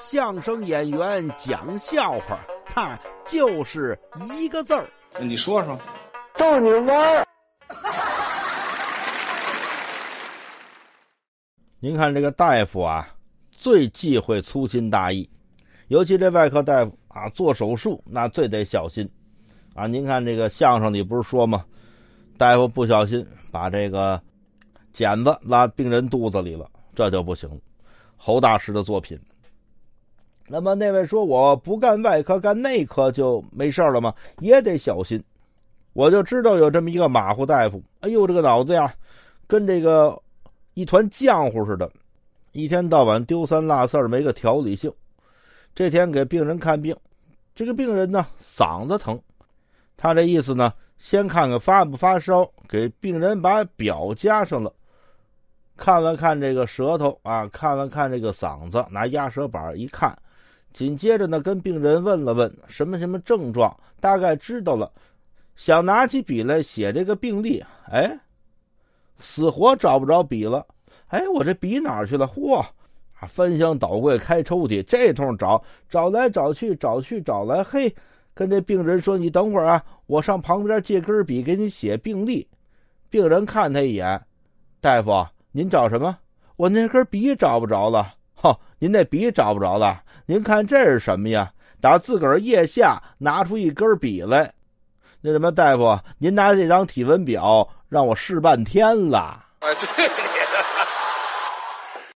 相声演员讲笑话，他就是一个字儿。你说说，逗你玩儿。您看这个大夫啊，最忌讳粗心大意，尤其这外科大夫啊，做手术那最得小心啊。您看这个相声里不是说吗？大夫不小心把这个剪子拉病人肚子里了，这就不行。侯大师的作品。那么那位说我不干外科干内科就没事了吗？也得小心。我就知道有这么一个马虎大夫，哎呦，这个脑子呀，跟这个。一团浆糊似的，一天到晚丢三落四没个条理性。这天给病人看病，这个病人呢嗓子疼，他这意思呢，先看看发不发烧，给病人把表加上了，看了看这个舌头啊，看了看这个嗓子，拿压舌板一看，紧接着呢跟病人问了问什么什么症状，大概知道了，想拿起笔来写这个病历，哎。死活找不着笔了，哎，我这笔哪去了？嚯！啊，翻箱倒柜，开抽屉，这通找，找来找去，找去找来，嘿，跟这病人说：“你等会儿啊，我上旁边借根笔给你写病历。”病人看他一眼，大夫，您找什么？我那根笔找不着了。哦，您那笔找不着了？您看这是什么呀？打自个儿腋下拿出一根笔来。那什么，大夫，您拿这张体温表让我试半天了。哎，对。